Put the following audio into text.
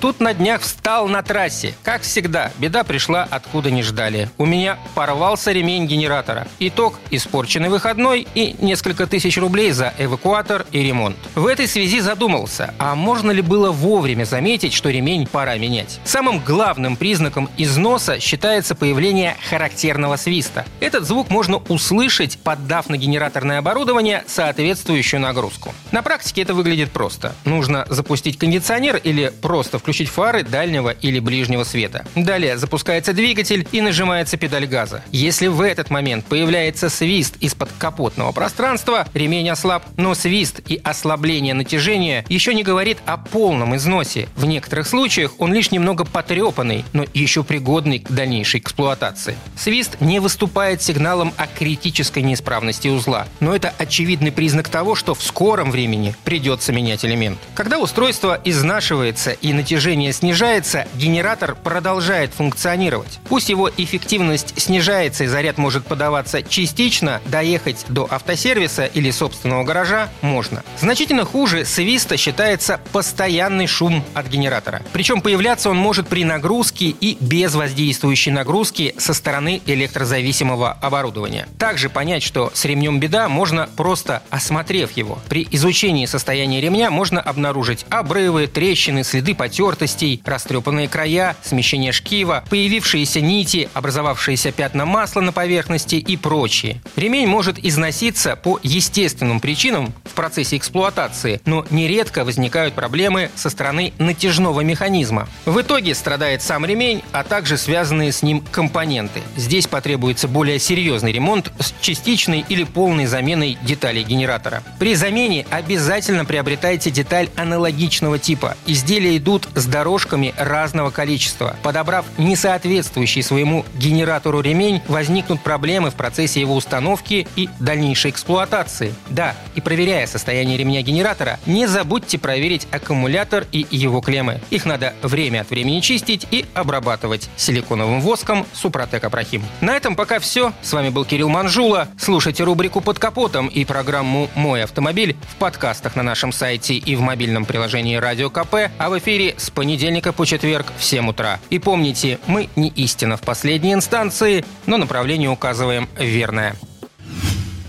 Тут на днях встал на трассе. Как всегда, беда пришла откуда не ждали. У меня порвался ремень генератора. Итог – испорченный выходной и несколько тысяч рублей за эвакуатор и ремонт. В этой связи задумался, а можно ли было вовремя заметить, что ремень пора менять? Самым главным признаком износа считается появление характерного свиста. Этот звук можно услышать, поддав на генераторное оборудование соответствующую нагрузку. На практике это выглядит просто. Нужно запустить кондиционер или просто включить фары дальнего или ближнего света. Далее запускается двигатель и нажимается педаль газа. Если в этот момент появляется свист из-под капотного пространства, ремень ослаб, но свист и ослабление натяжения еще не говорит о полном износе. В некоторых случаях он лишь немного потрепанный, но еще пригодный к дальнейшей эксплуатации. Свист не выступает сигналом о критической неисправности узла, но это очевидный признак того, что в скором времени придется менять элемент. Когда устройство изнашивается и натяжение натяжение снижается, генератор продолжает функционировать. Пусть его эффективность снижается и заряд может подаваться частично, доехать до автосервиса или собственного гаража можно. Значительно хуже свиста считается постоянный шум от генератора. Причем появляться он может при нагрузке и без воздействующей нагрузки со стороны электрозависимого оборудования. Также понять, что с ремнем беда, можно просто осмотрев его. При изучении состояния ремня можно обнаружить обрывы, трещины, следы потер потертостей, растрепанные края, смещение шкива, появившиеся нити, образовавшиеся пятна масла на поверхности и прочее. Ремень может износиться по естественным причинам процессе эксплуатации, но нередко возникают проблемы со стороны натяжного механизма. В итоге страдает сам ремень, а также связанные с ним компоненты. Здесь потребуется более серьезный ремонт с частичной или полной заменой деталей генератора. При замене обязательно приобретайте деталь аналогичного типа. Изделия идут с дорожками разного количества. Подобрав несоответствующий своему генератору ремень, возникнут проблемы в процессе его установки и дальнейшей эксплуатации. Да, и проверяя состояние ремня генератора, не забудьте проверить аккумулятор и его клеммы. Их надо время от времени чистить и обрабатывать силиконовым воском Супротек Апрахим. На этом пока все. С вами был Кирилл Манжула. Слушайте рубрику «Под капотом» и программу «Мой автомобиль» в подкастах на нашем сайте и в мобильном приложении «Радио КП», а в эфире с понедельника по четверг в 7 утра. И помните, мы не истина в последней инстанции, но направление указываем верное.